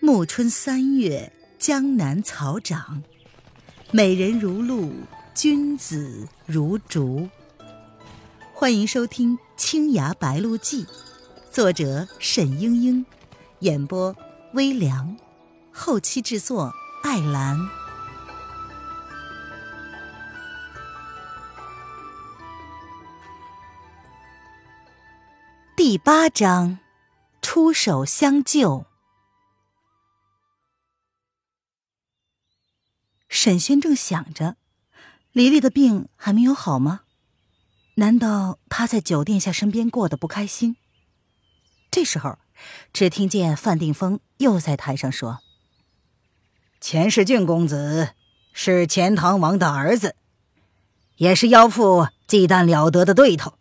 暮春三月，江南草长，美人如露，君子如竹。欢迎收听《青崖白鹿记》，作者沈英英，演播微凉，后期制作艾兰。第八章，出手相救。沈轩正想着，黎黎的病还没有好吗？难道她在酒殿下身边过得不开心？这时候，只听见范定峰又在台上说：“钱世俊公子是钱塘王的儿子，也是妖妇忌惮了得的对头。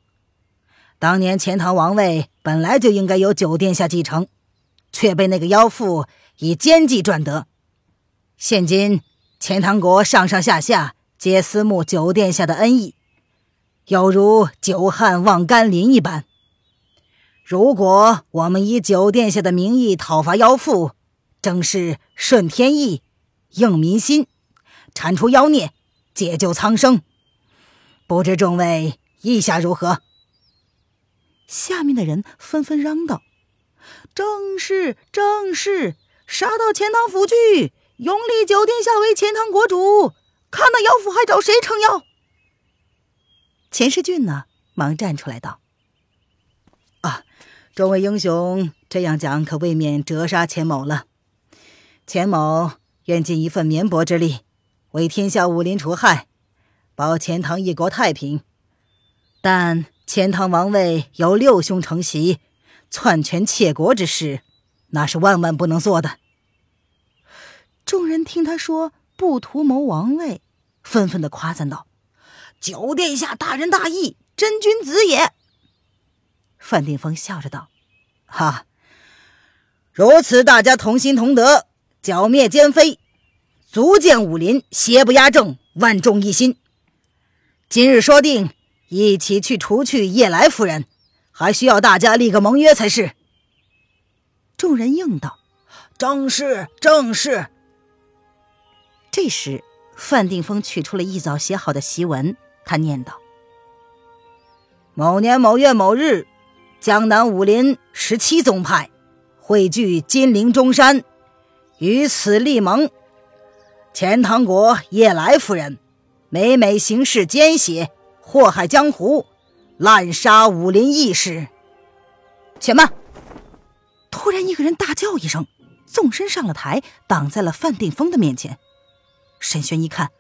当年钱塘王位本来就应该由九殿下继承，却被那个妖妇以奸计赚得。现今。”钱塘国上上下下皆思慕九殿下的恩义，有如久旱望甘霖一般。如果我们以九殿下的名义讨伐妖妇，正是顺天意、应民心，铲除妖孽，解救苍生。不知众位意下如何？下面的人纷纷嚷道：“正是，正是！杀到钱塘府去！”永立九殿下为钱塘国主，看那妖妇还找谁撑腰？钱世俊呢？忙站出来道：“啊，众位英雄这样讲，可未免折杀钱某了。钱某愿尽一份绵薄之力，为天下武林除害，保钱塘一国太平。但钱塘王位由六兄承袭，篡权窃国之事，那是万万不能做的。”众人听他说不图谋王位，纷纷的夸赞道：“九殿下大仁大义，真君子也。”范定峰笑着道：“哈，如此大家同心同德，剿灭奸妃，足见武林邪不压正，万众一心。今日说定一起去除去叶来夫人，还需要大家立个盟约才是。”众人应道：“正是，正是。”这时，范定峰取出了一早写好的檄文，他念道：“某年某月某日，江南武林十七宗派汇聚金陵中山，于此立盟。钱塘国叶来夫人，每每行事奸邪，祸害江湖，滥杀武林义士。”且慢！突然，一个人大叫一声，纵身上了台，挡在了范定峰的面前。沈轩一看，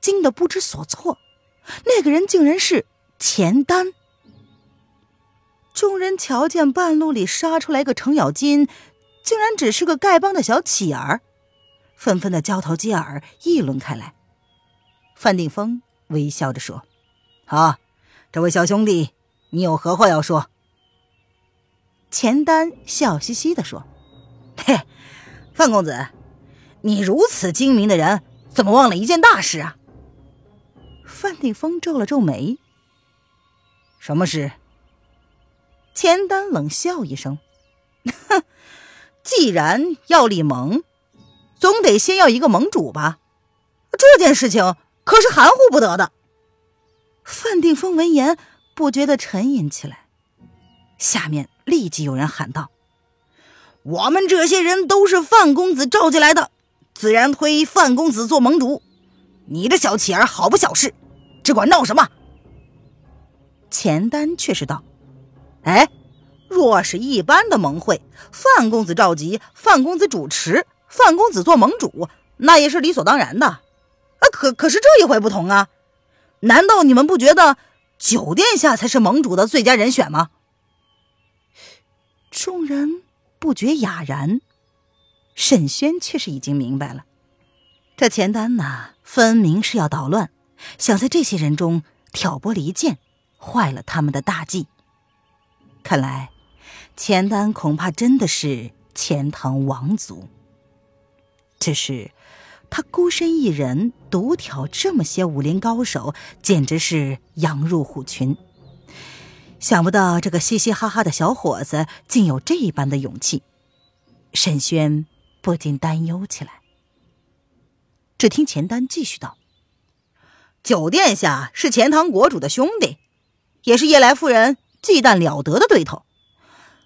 惊得不知所措。那个人竟然是钱丹。众人瞧见半路里杀出来个程咬金，竟然只是个丐帮的小乞儿，纷纷的交头接耳议论开来。范定峰微笑着说：“好，这位小兄弟，你有何话要说？”钱丹笑嘻嘻的说：“ 嘿，范公子，你如此精明的人。”怎么忘了一件大事啊？范定峰皱了皱眉。什么事？钱丹冷笑一声：“哼，既然要立盟，总得先要一个盟主吧？这件事情可是含糊不得的。”范定峰闻言不觉得沉吟起来。下面立即有人喊道：“我们这些人都是范公子召集来的。”自然推范公子做盟主，你这小乞儿好不小事，只管闹什么？钱丹却是道：“哎，若是一般的盟会，范公子召集，范公子主持，范公子做盟主，那也是理所当然的。啊，可可是这一回不同啊！难道你们不觉得九殿下才是盟主的最佳人选吗？”众人不觉哑然。沈轩却是已经明白了，这钱丹呐，分明是要捣乱，想在这些人中挑拨离间，坏了他们的大计。看来，钱丹恐怕真的是钱塘王族。只是，他孤身一人独挑这么些武林高手，简直是羊入虎群。想不到这个嘻嘻哈哈的小伙子竟有这一般的勇气。沈轩。不禁担忧起来。只听钱丹继续道：“九殿下是钱塘国主的兄弟，也是叶来夫人忌惮了得的对头。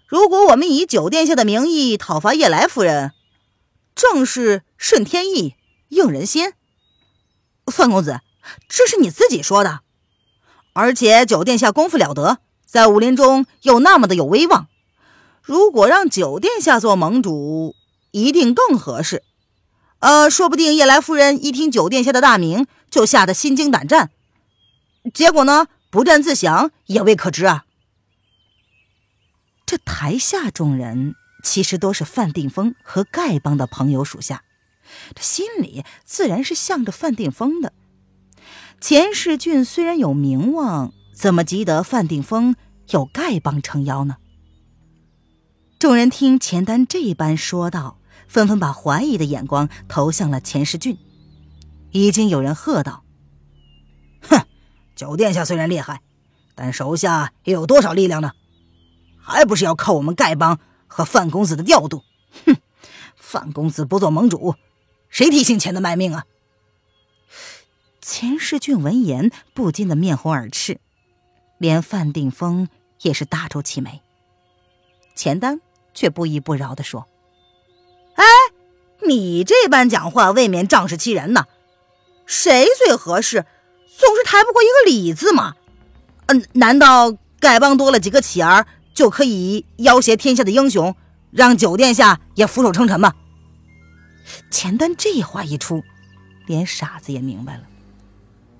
如果我们以九殿下的名义讨伐叶来夫人，正是顺天意，应人心。范公子，这是你自己说的，而且九殿下功夫了得，在武林中又那么的有威望，如果让九殿下做盟主，一定更合适。”呃，说不定叶来夫人一听九殿下的大名，就吓得心惊胆战，结果呢，不战自降也未可知啊。这台下众人其实都是范定峰和丐帮的朋友属下，这心里自然是向着范定峰的。钱世俊虽然有名望，怎么及得范定峰有丐帮撑腰呢？众人听钱丹这般说道。纷纷把怀疑的眼光投向了钱世俊，已经有人喝道：“哼，九殿下虽然厉害，但手下又有多少力量呢？还不是要靠我们丐帮和范公子的调度？哼，范公子不做盟主，谁替姓钱的卖命啊？”钱世俊闻言不禁的面红耳赤，连范定峰也是大皱起眉。钱丹却不依不饶的说。你这般讲话，未免仗势欺人呐！谁最合适，总是抬不过一个李字嘛。嗯，难道丐帮多了几个乞儿，就可以要挟天下的英雄，让九殿下也俯首称臣吗？钱丹这话一出，连傻子也明白了，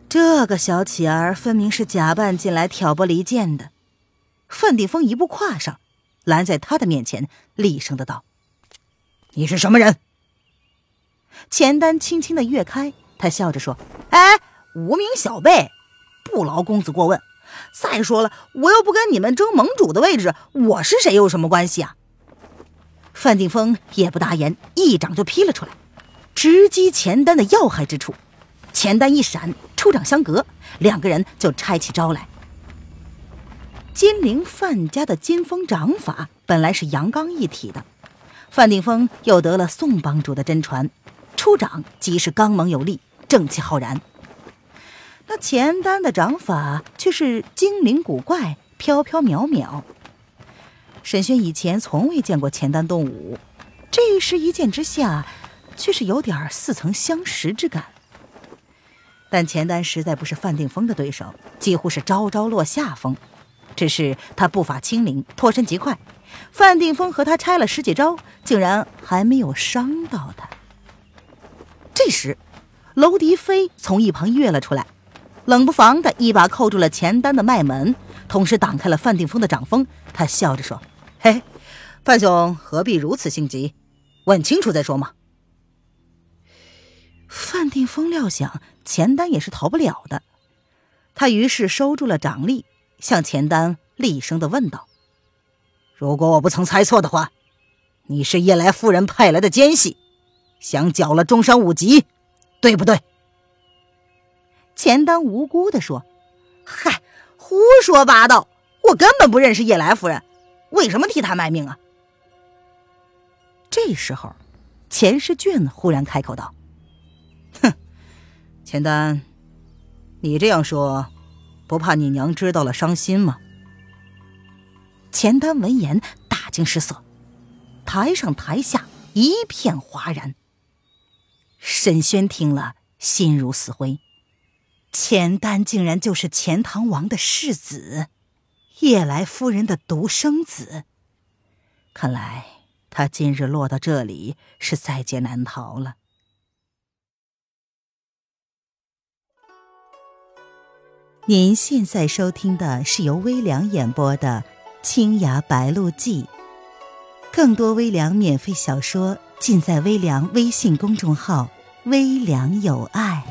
这个小乞儿分明是假扮进来挑拨离间的。范定峰一步跨上，拦在他的面前，厉声的道。你是什么人？钱丹轻轻的跃开，他笑着说：“哎，无名小辈，不劳公子过问。再说了，我又不跟你们争盟主的位置，我是谁有什么关系啊？”范定峰也不答言，一掌就劈了出来，直击钱丹的要害之处。钱丹一闪，出掌相隔，两个人就拆起招来。金陵范家的金风掌法本来是阳刚一体的。范定峰又得了宋帮主的真传，出掌即是刚猛有力，正气浩然。那钱丹的掌法却是精灵古怪，飘飘渺渺。沈轩以前从未见过钱丹动武，这时一见之下，却是有点似曾相识之感。但钱丹实在不是范定峰的对手，几乎是招招落下风。只是他步伐轻灵，脱身极快。范定峰和他拆了十几招，竟然还没有伤到他。这时，娄迪飞从一旁跃了出来，冷不防的一把扣住了钱丹的脉门，同时挡开了范定峰的掌风。他笑着说：“嘿，范兄何必如此性急？问清楚再说嘛。”范定峰料想钱丹也是逃不了的，他于是收住了掌力，向钱丹厉声的问道。如果我不曾猜错的话，你是叶来夫人派来的奸细，想搅了中山五级，对不对？钱丹无辜的说：“嗨，胡说八道！我根本不认识叶来夫人，为什么替她卖命啊？”这时候，钱世俊忽然开口道：“哼，钱丹，你这样说，不怕你娘知道了伤心吗？”钱丹闻言大惊失色，台上台下一片哗然。沈轩听了，心如死灰。钱丹竟然就是钱塘王的世子，叶来夫人的独生子。看来他今日落到这里，是在劫难逃了。您现在收听的是由微凉演播的。《青崖白鹿记》，更多微凉免费小说尽在微凉微信公众号“微凉有爱”。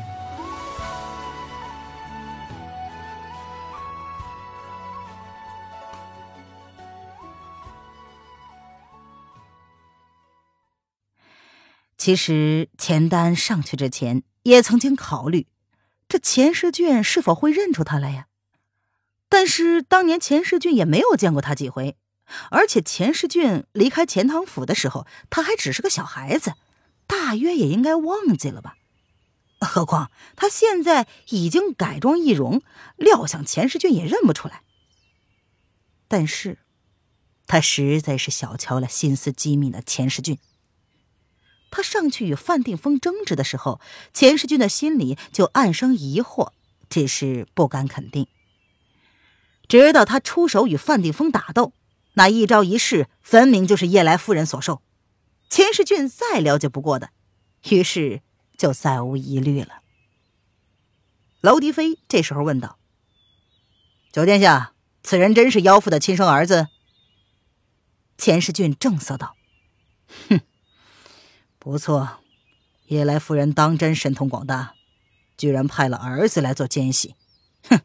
其实钱丹上去之前，也曾经考虑，这钱世俊是否会认出他来呀？但是当年钱世俊也没有见过他几回，而且钱世俊离开钱塘府的时候，他还只是个小孩子，大约也应该忘记了吧。何况他现在已经改装易容，料想钱世俊也认不出来。但是，他实在是小瞧了心思机敏的钱世俊。他上去与范定峰争执的时候，钱世俊的心里就暗生疑惑，只是不敢肯定。直到他出手与范定峰打斗，那一招一式分明就是叶来夫人所授，钱世俊再了解不过的，于是就再无疑虑了。娄迪飞这时候问道：“九殿下，此人真是妖妇的亲生儿子？”钱世俊正色道：“哼。”不错，夜来夫人当真神通广大，居然派了儿子来做奸细。哼，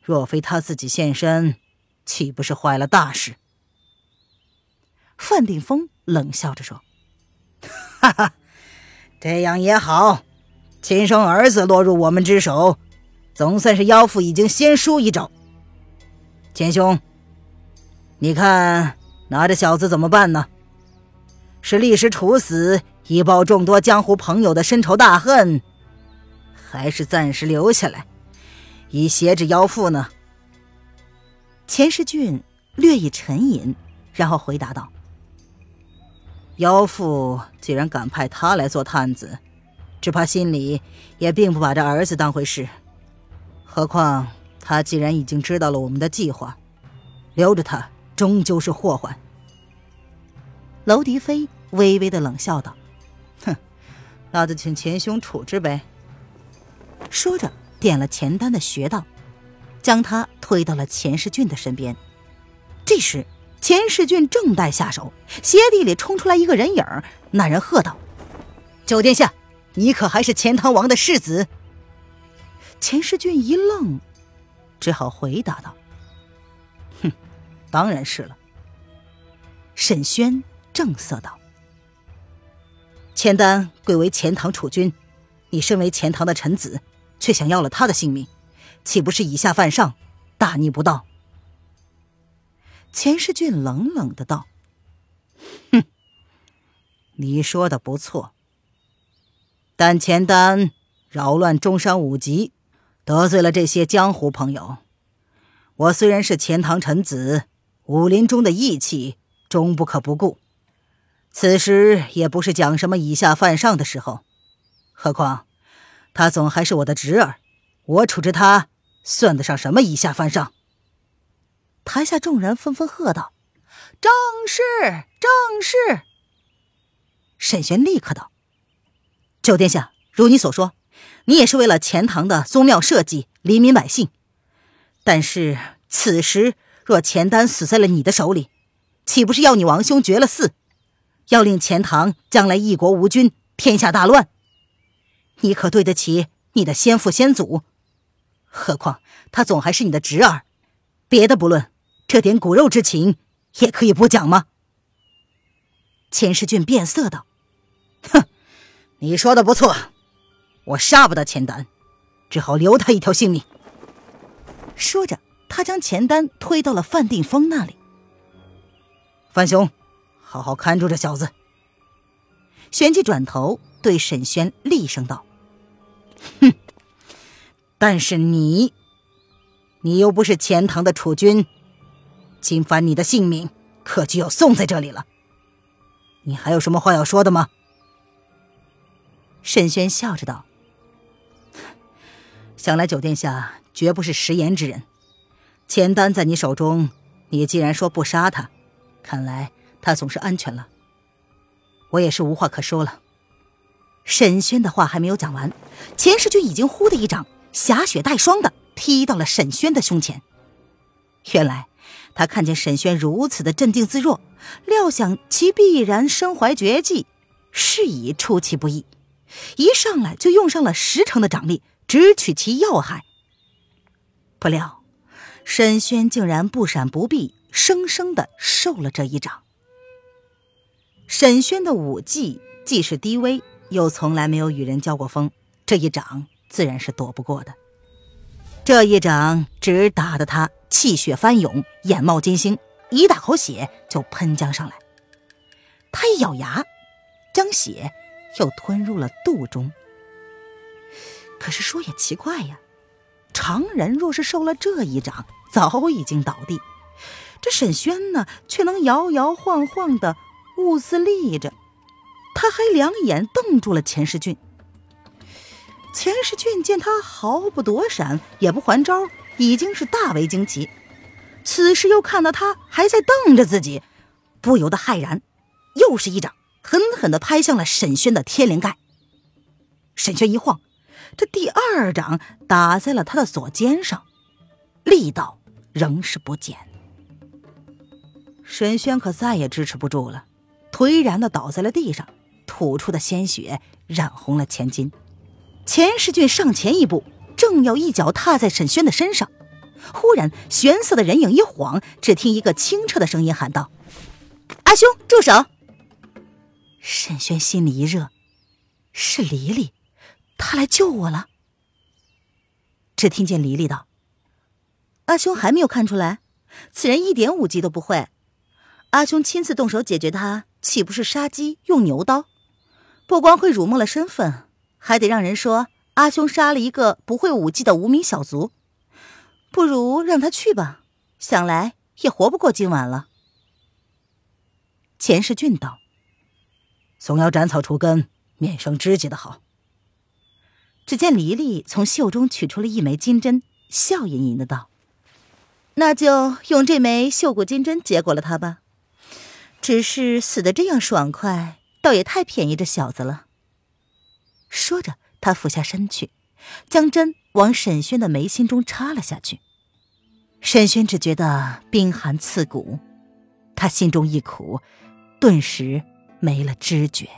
若非他自己现身，岂不是坏了大事？范定峰冷笑着说：“哈哈，这样也好，亲生儿子落入我们之手，总算是妖父已经先输一招。钱兄，你看拿着小子怎么办呢？是立时处死？”以报众多江湖朋友的深仇大恨，还是暂时留下来，以挟制妖父呢？钱世俊略一沉吟，然后回答道：“妖妇既然敢派他来做探子，只怕心里也并不把这儿子当回事。何况他既然已经知道了我们的计划，留着他终究是祸患。”娄迪飞微微的冷笑道。哼那就请钱兄处置呗。说着，点了钱丹的穴道，将他推到了钱世俊的身边。这时，钱世俊正待下手，鞋底里冲出来一个人影那人喝道：“九殿下，你可还是钱塘王的世子？”钱世俊一愣，只好回答道：“哼，当然是了。”沈轩正色道。钱丹贵为钱塘储君，你身为钱塘的臣子，却想要了他的性命，岂不是以下犯上，大逆不道？钱世俊冷冷的道：“哼，你说的不错，但钱丹扰乱中山五级，得罪了这些江湖朋友。我虽然是钱塘臣子，武林中的义气终不可不顾。”此时也不是讲什么以下犯上的时候，何况他总还是我的侄儿，我处置他算得上什么以下犯上？台下众人纷纷喝道：“正是，正是！”沈玄立刻道：“九殿下，如你所说，你也是为了钱塘的宗庙社稷、黎民百姓。但是此时若钱丹死在了你的手里，岂不是要你王兄绝了嗣？”要令钱塘将来一国无君，天下大乱，你可对得起你的先父先祖？何况他总还是你的侄儿，别的不论，这点骨肉之情也可以不讲吗？钱世俊变色道：“哼，你说的不错，我杀不得钱丹，只好留他一条性命。”说着，他将钱丹推到了范定峰那里。范兄。好好看住这小子。旋即转头对沈轩厉声道：“哼！但是你，你又不是钱塘的储君，侵犯你的性命，可就要送在这里了。你还有什么话要说的吗？”沈轩笑着道：“想来九殿下绝不是食言之人。钱丹在你手中，你既然说不杀他，看来……”他总是安全了，我也是无话可说了。沈轩的话还没有讲完，钱世俊已经呼的一掌，侠雪带霜的踢到了沈轩的胸前。原来他看见沈轩如此的镇定自若，料想其必然身怀绝技，是以出其不意，一上来就用上了十成的掌力，直取其要害。不料沈轩竟然不闪不避，生生的受了这一掌。沈轩的武技既是低微，又从来没有与人交过锋，这一掌自然是躲不过的。这一掌只打得他气血翻涌，眼冒金星，一大口血就喷将上来。他一咬牙，将血又吞入了肚中。可是说也奇怪呀，常人若是受了这一掌，早已经倒地。这沈轩呢，却能摇摇晃晃的兀自立着。他还两眼瞪住了钱世俊。钱世俊见他毫不躲闪，也不还招，已经是大为惊奇。此时又看到他还在瞪着自己，不由得骇然，又是一掌狠狠的拍向了沈轩的天灵盖。沈轩一晃，这第二掌打在了他的左肩上，力道仍是不减。沈轩可再也支持不住了，颓然的倒在了地上，吐出的鲜血染红了前襟。钱世俊上前一步，正要一脚踏在沈轩的身上。忽然，玄色的人影一晃，只听一个清澈的声音喊道：“阿兄，住手！”沈轩心里一热，是黎黎，她来救我了。只听见黎黎道：“阿兄还没有看出来，此人一点武技都不会。阿兄亲自动手解决他，岂不是杀鸡用牛刀？不光会辱没了身份，还得让人说阿兄杀了一个不会武技的无名小卒。”不如让他去吧，想来也活不过今晚了。钱世俊道：“总要斩草除根，免生枝节的好。”只见黎黎从袖中取出了一枚金针，笑吟吟的道：“那就用这枚绣骨金针结果了他吧。只是死的这样爽快，倒也太便宜这小子了。”说着，他俯下身去，将针往沈轩的眉心中插了下去。沈轩只觉得冰寒刺骨，他心中一苦，顿时没了知觉。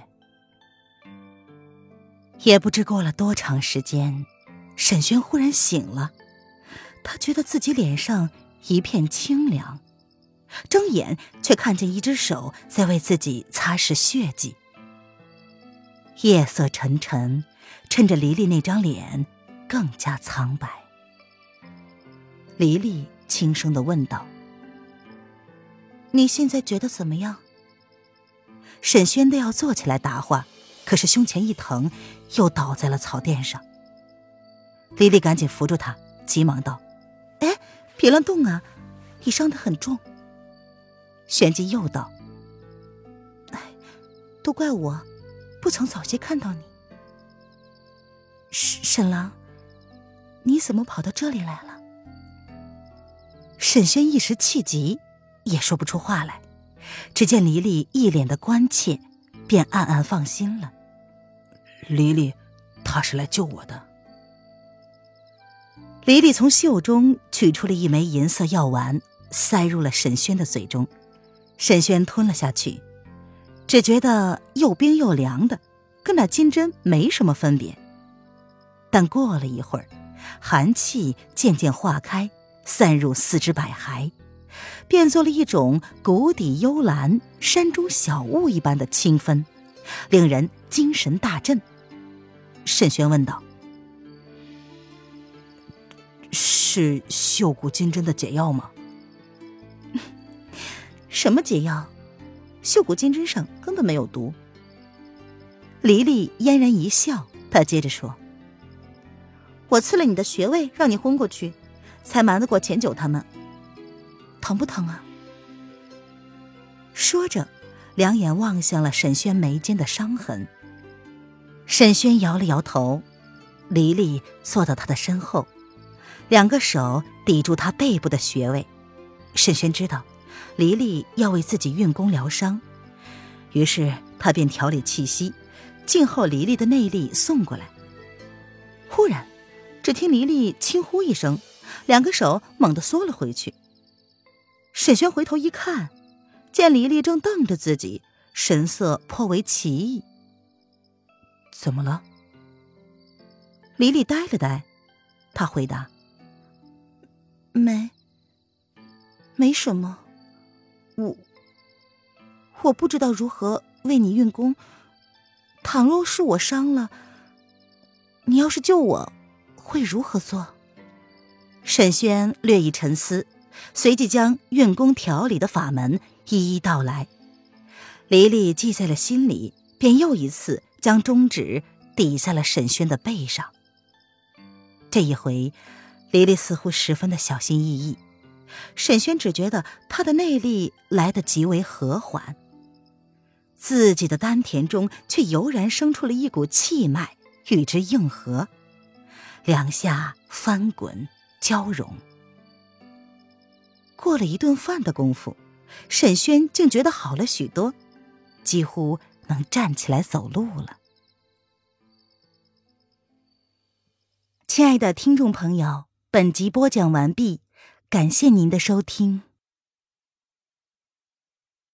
也不知过了多长时间，沈轩忽然醒了，他觉得自己脸上一片清凉，睁眼却看见一只手在为自己擦拭血迹。夜色沉沉，衬着黎黎那张脸更加苍白。黎黎。轻声的问道：“你现在觉得怎么样？”沈轩都要坐起来答话，可是胸前一疼，又倒在了草垫上。黎丽赶紧扶住他，急忙道：“哎，别乱动啊，你伤得很重。”旋即又道：“哎，都怪我，不曾早些看到你。沈沈郎，你怎么跑到这里来了？”沈轩一时气急，也说不出话来。只见黎黎一脸的关切，便暗暗放心了。黎黎，他是来救我的。黎黎从袖中取出了一枚银色药丸，塞入了沈轩的嘴中。沈轩吞了下去，只觉得又冰又凉的，跟那金针没什么分别。但过了一会儿，寒气渐渐化开。散入四肢百骸，变作了一种谷底幽兰、山中小雾一般的清芬，令人精神大振。沈轩问道：“是绣骨金针的解药吗？”“什么解药？绣骨金针上根本没有毒。”黎黎嫣然一笑，他接着说：“我赐了你的穴位，让你昏过去。”才瞒得过钱九他们，疼不疼啊？说着，两眼望向了沈轩眉间的伤痕。沈轩摇了摇头，黎黎坐到他的身后，两个手抵住他背部的穴位。沈轩知道，黎黎要为自己运功疗伤，于是他便调理气息，静候黎黎的内力送过来。忽然，只听黎黎轻呼一声。两个手猛地缩了回去。沈轩回头一看，见黎黎正瞪着自己，神色颇为奇异。怎么了？黎黎呆了呆，他回答：“没，没什么。我，我不知道如何为你运功。倘若是我伤了，你要是救我，会如何做？”沈轩略一沉思，随即将运功调理的法门一一道来。黎黎记在了心里，便又一次将中指抵在了沈轩的背上。这一回，黎黎似乎十分的小心翼翼。沈轩只觉得他的内力来得极为和缓，自己的丹田中却油然生出了一股气脉与之应和，两下翻滚交融。过了一顿饭的功夫，沈轩竟觉得好了许多。几乎能站起来走路了。亲爱的听众朋友，本集播讲完毕，感谢您的收听。